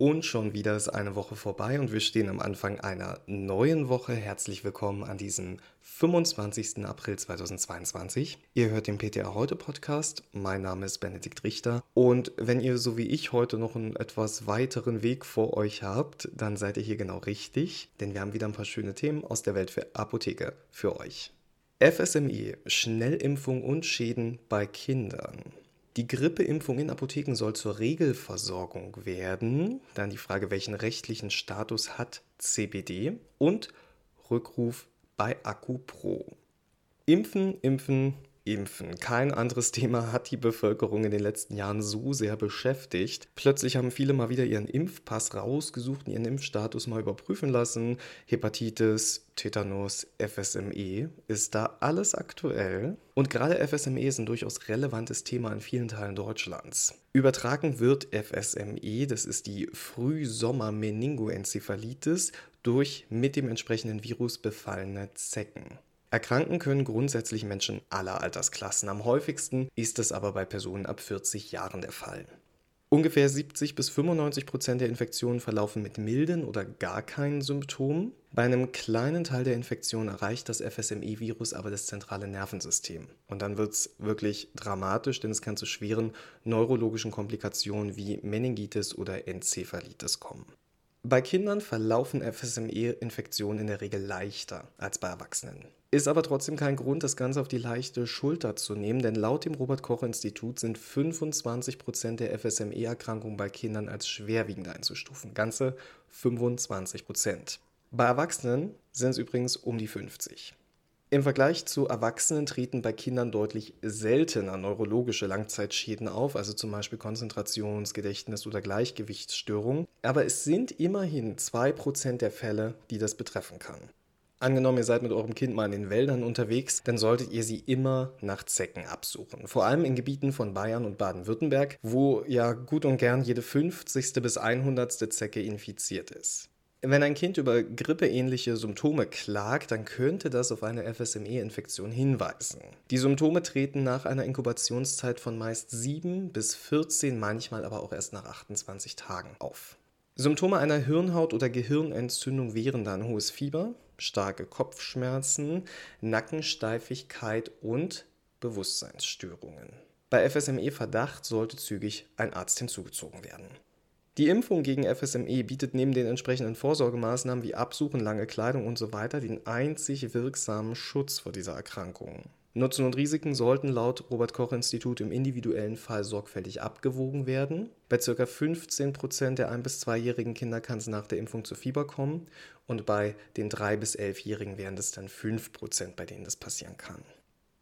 Und schon wieder ist eine Woche vorbei und wir stehen am Anfang einer neuen Woche. Herzlich willkommen an diesem 25. April 2022. Ihr hört den PTA Heute Podcast. Mein Name ist Benedikt Richter. Und wenn ihr so wie ich heute noch einen etwas weiteren Weg vor euch habt, dann seid ihr hier genau richtig, denn wir haben wieder ein paar schöne Themen aus der Welt für Apotheke für euch. FSME, Schnellimpfung und Schäden bei Kindern. Die Grippeimpfung in Apotheken soll zur Regelversorgung werden. Dann die Frage, welchen rechtlichen Status hat CBD? Und Rückruf bei AkuPro. Impfen, impfen, Impfen. Kein anderes Thema hat die Bevölkerung in den letzten Jahren so sehr beschäftigt. Plötzlich haben viele mal wieder ihren Impfpass rausgesucht und ihren Impfstatus mal überprüfen lassen. Hepatitis, Tetanus, FSME. Ist da alles aktuell? Und gerade FSME ist ein durchaus relevantes Thema in vielen Teilen Deutschlands. Übertragen wird FSME, das ist die Frühsommer-Meningoenzephalitis, durch mit dem entsprechenden Virus befallene Zecken. Erkranken können grundsätzlich Menschen aller Altersklassen. Am häufigsten ist es aber bei Personen ab 40 Jahren der Fall. Ungefähr 70 bis 95 Prozent der Infektionen verlaufen mit milden oder gar keinen Symptomen. Bei einem kleinen Teil der Infektionen erreicht das FSME-Virus aber das zentrale Nervensystem. Und dann wird es wirklich dramatisch, denn es kann zu schweren neurologischen Komplikationen wie Meningitis oder Enzephalitis kommen. Bei Kindern verlaufen FSME-Infektionen in der Regel leichter als bei Erwachsenen. Ist aber trotzdem kein Grund, das Ganze auf die leichte Schulter zu nehmen, denn laut dem Robert-Koch-Institut sind 25% der FSME-Erkrankungen bei Kindern als schwerwiegend einzustufen. Ganze 25%. Bei Erwachsenen sind es übrigens um die 50. Im Vergleich zu Erwachsenen treten bei Kindern deutlich seltener neurologische Langzeitschäden auf, also zum Beispiel Konzentrations-, Gedächtnis- oder Gleichgewichtsstörungen. Aber es sind immerhin 2% der Fälle, die das betreffen kann. Angenommen, ihr seid mit eurem Kind mal in den Wäldern unterwegs, dann solltet ihr sie immer nach Zecken absuchen. Vor allem in Gebieten von Bayern und Baden-Württemberg, wo ja gut und gern jede 50. bis 100. Zecke infiziert ist. Wenn ein Kind über grippeähnliche Symptome klagt, dann könnte das auf eine FSME-Infektion hinweisen. Die Symptome treten nach einer Inkubationszeit von meist 7 bis 14, manchmal aber auch erst nach 28 Tagen auf. Symptome einer Hirnhaut- oder Gehirnentzündung wären dann hohes Fieber, starke Kopfschmerzen, Nackensteifigkeit und Bewusstseinsstörungen. Bei FSME-Verdacht sollte zügig ein Arzt hinzugezogen werden. Die Impfung gegen FSME bietet neben den entsprechenden Vorsorgemaßnahmen wie Absuchen, lange Kleidung usw. So den einzig wirksamen Schutz vor dieser Erkrankung. Nutzen und Risiken sollten laut Robert Koch Institut im individuellen Fall sorgfältig abgewogen werden. Bei ca. 15% der 1- bis 2-jährigen Kinder kann es nach der Impfung zu Fieber kommen und bei den 3- bis 11-jährigen wären es dann 5%, bei denen das passieren kann.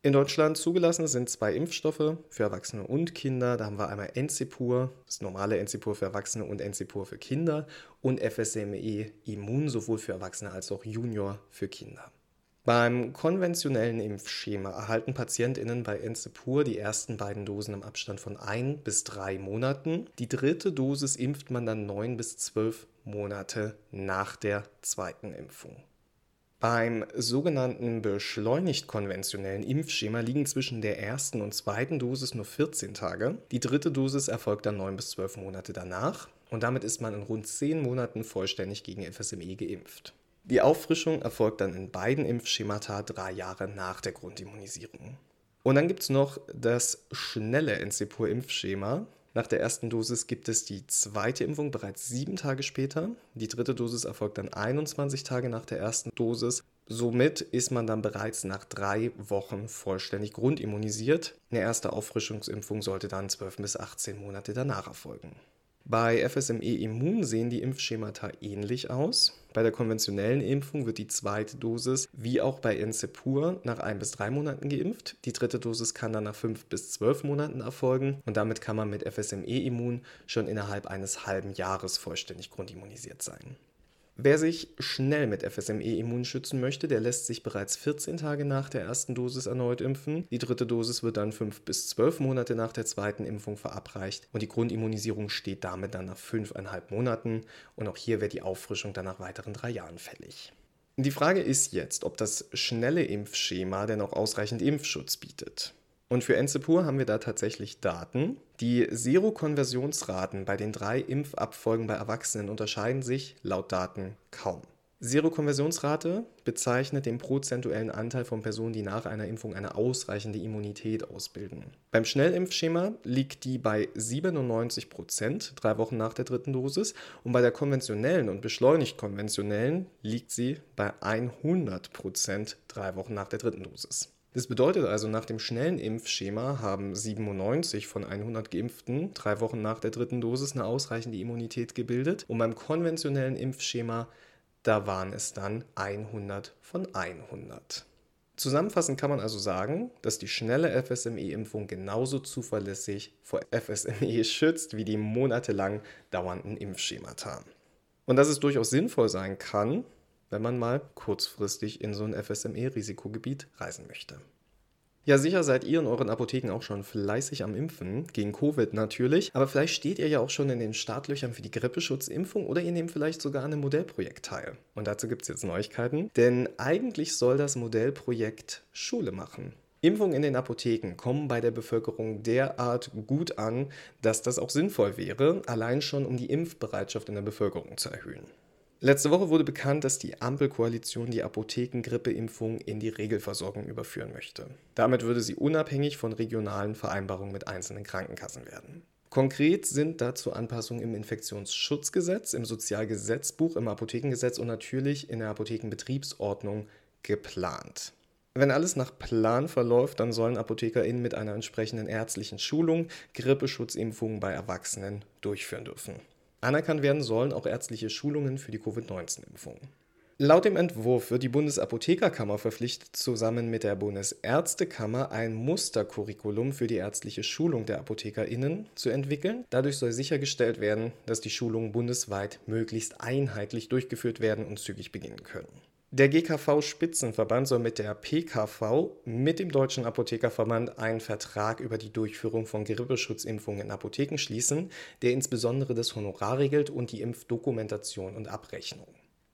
In Deutschland zugelassen sind zwei Impfstoffe für Erwachsene und Kinder. Da haben wir einmal Enzipur, das normale Enzipur für Erwachsene und Enzipur für Kinder und FSME Immun sowohl für Erwachsene als auch Junior für Kinder. Beim konventionellen Impfschema erhalten PatientInnen bei Enzepur die ersten beiden Dosen im Abstand von ein bis drei Monaten. Die dritte Dosis impft man dann neun bis zwölf Monate nach der zweiten Impfung. Beim sogenannten beschleunigt konventionellen Impfschema liegen zwischen der ersten und zweiten Dosis nur 14 Tage. Die dritte Dosis erfolgt dann 9 bis 12 Monate danach und damit ist man in rund 10 Monaten vollständig gegen FSME geimpft. Die Auffrischung erfolgt dann in beiden Impfschemata drei Jahre nach der Grundimmunisierung. Und dann gibt es noch das schnelle Enzepur-Impfschema. Nach der ersten Dosis gibt es die zweite Impfung bereits sieben Tage später. Die dritte Dosis erfolgt dann 21 Tage nach der ersten Dosis. Somit ist man dann bereits nach drei Wochen vollständig grundimmunisiert. Eine erste Auffrischungsimpfung sollte dann 12 bis 18 Monate danach erfolgen. Bei FSME Immun sehen die Impfschemata ähnlich aus. Bei der konventionellen Impfung wird die zweite Dosis wie auch bei Encepur nach ein bis drei Monaten geimpft. Die dritte Dosis kann dann nach fünf bis zwölf Monaten erfolgen und damit kann man mit FSME Immun schon innerhalb eines halben Jahres vollständig grundimmunisiert sein. Wer sich schnell mit FSME immun schützen möchte, der lässt sich bereits 14 Tage nach der ersten Dosis erneut impfen. Die dritte Dosis wird dann 5 bis 12 Monate nach der zweiten Impfung verabreicht und die Grundimmunisierung steht damit dann nach 5,5 Monaten und auch hier wird die Auffrischung dann nach weiteren drei Jahren fällig. Die Frage ist jetzt, ob das schnelle Impfschema denn auch ausreichend Impfschutz bietet. Und für Enzepur haben wir da tatsächlich Daten. Die Serokonversionsraten bei den drei Impfabfolgen bei Erwachsenen unterscheiden sich laut Daten kaum. Serokonversionsrate bezeichnet den prozentuellen Anteil von Personen, die nach einer Impfung eine ausreichende Immunität ausbilden. Beim Schnellimpfschema liegt die bei 97 Prozent drei Wochen nach der dritten Dosis und bei der konventionellen und beschleunigt konventionellen liegt sie bei 100 Prozent drei Wochen nach der dritten Dosis. Das bedeutet also, nach dem schnellen Impfschema haben 97 von 100 Geimpften drei Wochen nach der dritten Dosis eine ausreichende Immunität gebildet und beim konventionellen Impfschema da waren es dann 100 von 100. Zusammenfassend kann man also sagen, dass die schnelle FSME-Impfung genauso zuverlässig vor FSME schützt wie die monatelang dauernden Impfschemata. Und dass es durchaus sinnvoll sein kann, wenn man mal kurzfristig in so ein FSME-Risikogebiet reisen möchte. Ja, sicher seid ihr in euren Apotheken auch schon fleißig am Impfen, gegen Covid natürlich, aber vielleicht steht ihr ja auch schon in den Startlöchern für die Grippeschutzimpfung oder ihr nehmt vielleicht sogar an einem Modellprojekt teil. Und dazu gibt es jetzt Neuigkeiten, denn eigentlich soll das Modellprojekt Schule machen. Impfungen in den Apotheken kommen bei der Bevölkerung derart gut an, dass das auch sinnvoll wäre, allein schon um die Impfbereitschaft in der Bevölkerung zu erhöhen. Letzte Woche wurde bekannt, dass die Ampelkoalition die Apothekengrippeimpfung in die Regelversorgung überführen möchte. Damit würde sie unabhängig von regionalen Vereinbarungen mit einzelnen Krankenkassen werden. Konkret sind dazu Anpassungen im Infektionsschutzgesetz, im Sozialgesetzbuch, im Apothekengesetz und natürlich in der Apothekenbetriebsordnung geplant. Wenn alles nach Plan verläuft, dann sollen ApothekerInnen mit einer entsprechenden ärztlichen Schulung Grippeschutzimpfungen bei Erwachsenen durchführen dürfen. Anerkannt werden sollen auch ärztliche Schulungen für die Covid-19-Impfung. Laut dem Entwurf wird die Bundesapothekerkammer verpflichtet, zusammen mit der Bundesärztekammer ein Mustercurriculum für die ärztliche Schulung der ApothekerInnen zu entwickeln. Dadurch soll sichergestellt werden, dass die Schulungen bundesweit möglichst einheitlich durchgeführt werden und zügig beginnen können. Der GKV-Spitzenverband soll mit der PKV, mit dem Deutschen Apothekerverband, einen Vertrag über die Durchführung von Grippeschutzimpfungen in Apotheken schließen, der insbesondere das Honorar regelt und die Impfdokumentation und Abrechnung.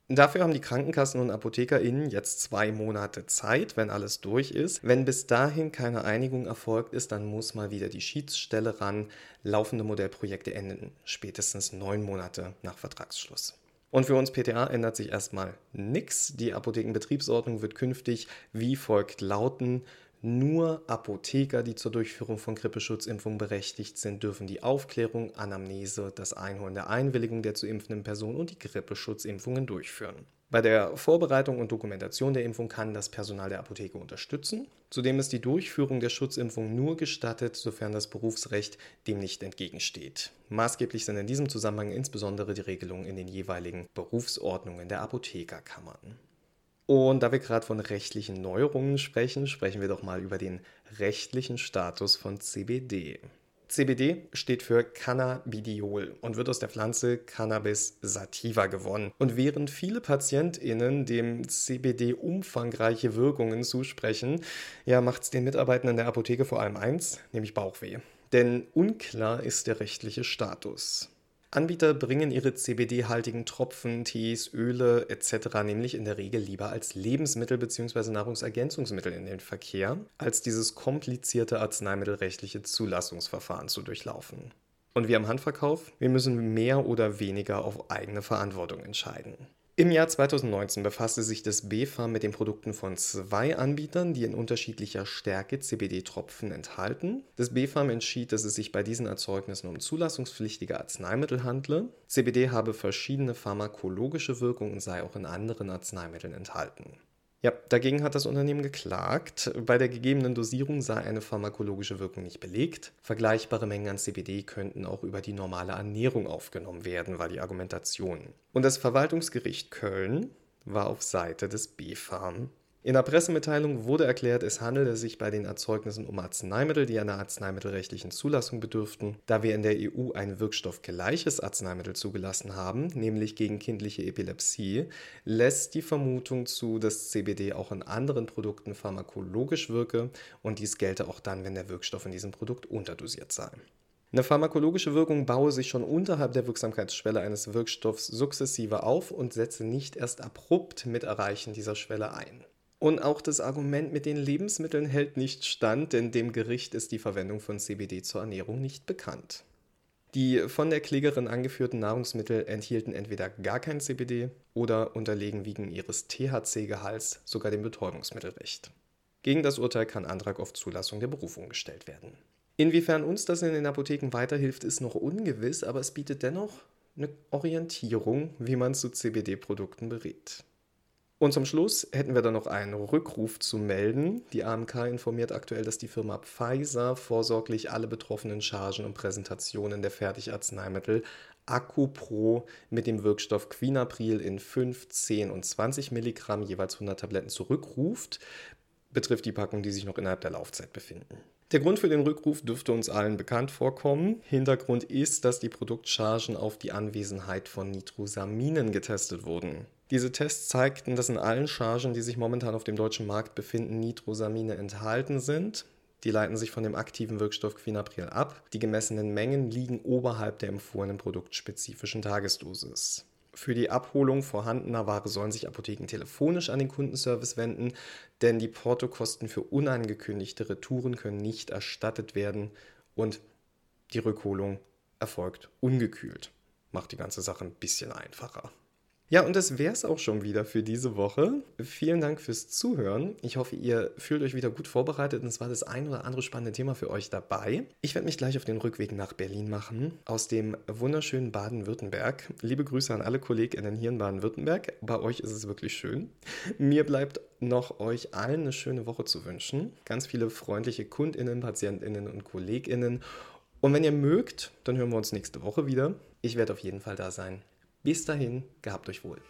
Dafür haben die Krankenkassen und ApothekerInnen jetzt zwei Monate Zeit, wenn alles durch ist. Wenn bis dahin keine Einigung erfolgt ist, dann muss mal wieder die Schiedsstelle ran. Laufende Modellprojekte enden spätestens neun Monate nach Vertragsschluss. Und für uns PTA ändert sich erstmal nichts. Die Apothekenbetriebsordnung wird künftig wie folgt lauten. Nur Apotheker, die zur Durchführung von Grippeschutzimpfungen berechtigt sind, dürfen die Aufklärung, Anamnese, das Einholen der Einwilligung der zu impfenden Person und die Grippeschutzimpfungen durchführen. Bei der Vorbereitung und Dokumentation der Impfung kann das Personal der Apotheke unterstützen. Zudem ist die Durchführung der Schutzimpfung nur gestattet, sofern das Berufsrecht dem nicht entgegensteht. Maßgeblich sind in diesem Zusammenhang insbesondere die Regelungen in den jeweiligen Berufsordnungen der Apothekerkammern. Und da wir gerade von rechtlichen Neuerungen sprechen, sprechen wir doch mal über den rechtlichen Status von CBD. CBD steht für Cannabidiol und wird aus der Pflanze Cannabis sativa gewonnen. Und während viele PatientInnen dem CBD umfangreiche Wirkungen zusprechen, ja, macht es den Mitarbeitenden der Apotheke vor allem eins, nämlich Bauchweh. Denn unklar ist der rechtliche Status. Anbieter bringen ihre CBD-haltigen Tropfen, Tees, Öle etc. nämlich in der Regel lieber als Lebensmittel bzw. Nahrungsergänzungsmittel in den Verkehr, als dieses komplizierte arzneimittelrechtliche Zulassungsverfahren zu durchlaufen. Und wir am Handverkauf, wir müssen mehr oder weniger auf eigene Verantwortung entscheiden. Im Jahr 2019 befasste sich das BfArM mit den Produkten von zwei Anbietern, die in unterschiedlicher Stärke CBD-Tropfen enthalten. Das BfArM entschied, dass es sich bei diesen Erzeugnissen um zulassungspflichtige Arzneimittel handle. CBD habe verschiedene pharmakologische Wirkungen und sei auch in anderen Arzneimitteln enthalten. Ja, dagegen hat das Unternehmen geklagt. Bei der gegebenen Dosierung sei eine pharmakologische Wirkung nicht belegt. Vergleichbare Mengen an CBD könnten auch über die normale Ernährung aufgenommen werden, war die Argumentation. Und das Verwaltungsgericht Köln war auf Seite des BfArM in der Pressemitteilung wurde erklärt, es handele sich bei den Erzeugnissen um Arzneimittel, die einer arzneimittelrechtlichen Zulassung bedürften. Da wir in der EU ein wirkstoffgleiches Arzneimittel zugelassen haben, nämlich gegen kindliche Epilepsie, lässt die Vermutung zu, dass CBD auch in anderen Produkten pharmakologisch wirke und dies gelte auch dann, wenn der Wirkstoff in diesem Produkt unterdosiert sei. Eine pharmakologische Wirkung baue sich schon unterhalb der Wirksamkeitsschwelle eines Wirkstoffs sukzessive auf und setze nicht erst abrupt mit Erreichen dieser Schwelle ein. Und auch das Argument mit den Lebensmitteln hält nicht stand, denn dem Gericht ist die Verwendung von CBD zur Ernährung nicht bekannt. Die von der Klägerin angeführten Nahrungsmittel enthielten entweder gar kein CBD oder unterlegen wegen ihres THC-Gehalts sogar dem Betäubungsmittelrecht. Gegen das Urteil kann Antrag auf Zulassung der Berufung gestellt werden. Inwiefern uns das in den Apotheken weiterhilft, ist noch ungewiss, aber es bietet dennoch eine Orientierung, wie man zu CBD-Produkten berät. Und zum Schluss hätten wir dann noch einen Rückruf zu melden. Die AMK informiert aktuell, dass die Firma Pfizer vorsorglich alle betroffenen Chargen und Präsentationen der Fertigarzneimittel AccuPro mit dem Wirkstoff Quinapril in 5, 10 und 20 Milligramm jeweils 100 Tabletten zurückruft. Betrifft die Packungen, die sich noch innerhalb der Laufzeit befinden. Der Grund für den Rückruf dürfte uns allen bekannt vorkommen. Hintergrund ist, dass die Produktchargen auf die Anwesenheit von Nitrosaminen getestet wurden. Diese Tests zeigten, dass in allen Chargen, die sich momentan auf dem deutschen Markt befinden, Nitrosamine enthalten sind. Die leiten sich von dem aktiven Wirkstoff Quinapril ab. Die gemessenen Mengen liegen oberhalb der empfohlenen produktspezifischen Tagesdosis. Für die Abholung vorhandener Ware sollen sich Apotheken telefonisch an den Kundenservice wenden, denn die Portokosten für unangekündigte Retouren können nicht erstattet werden und die Rückholung erfolgt ungekühlt. Macht die ganze Sache ein bisschen einfacher. Ja, und das wäre es auch schon wieder für diese Woche. Vielen Dank fürs Zuhören. Ich hoffe, ihr fühlt euch wieder gut vorbereitet und es war das ein oder andere spannende Thema für euch dabei. Ich werde mich gleich auf den Rückweg nach Berlin machen, aus dem wunderschönen Baden-Württemberg. Liebe Grüße an alle KollegInnen hier in Baden-Württemberg. Bei euch ist es wirklich schön. Mir bleibt noch euch allen eine schöne Woche zu wünschen. Ganz viele freundliche KundInnen, PatientInnen und KollegInnen. Und wenn ihr mögt, dann hören wir uns nächste Woche wieder. Ich werde auf jeden Fall da sein. Bis dahin, gehabt euch wohl.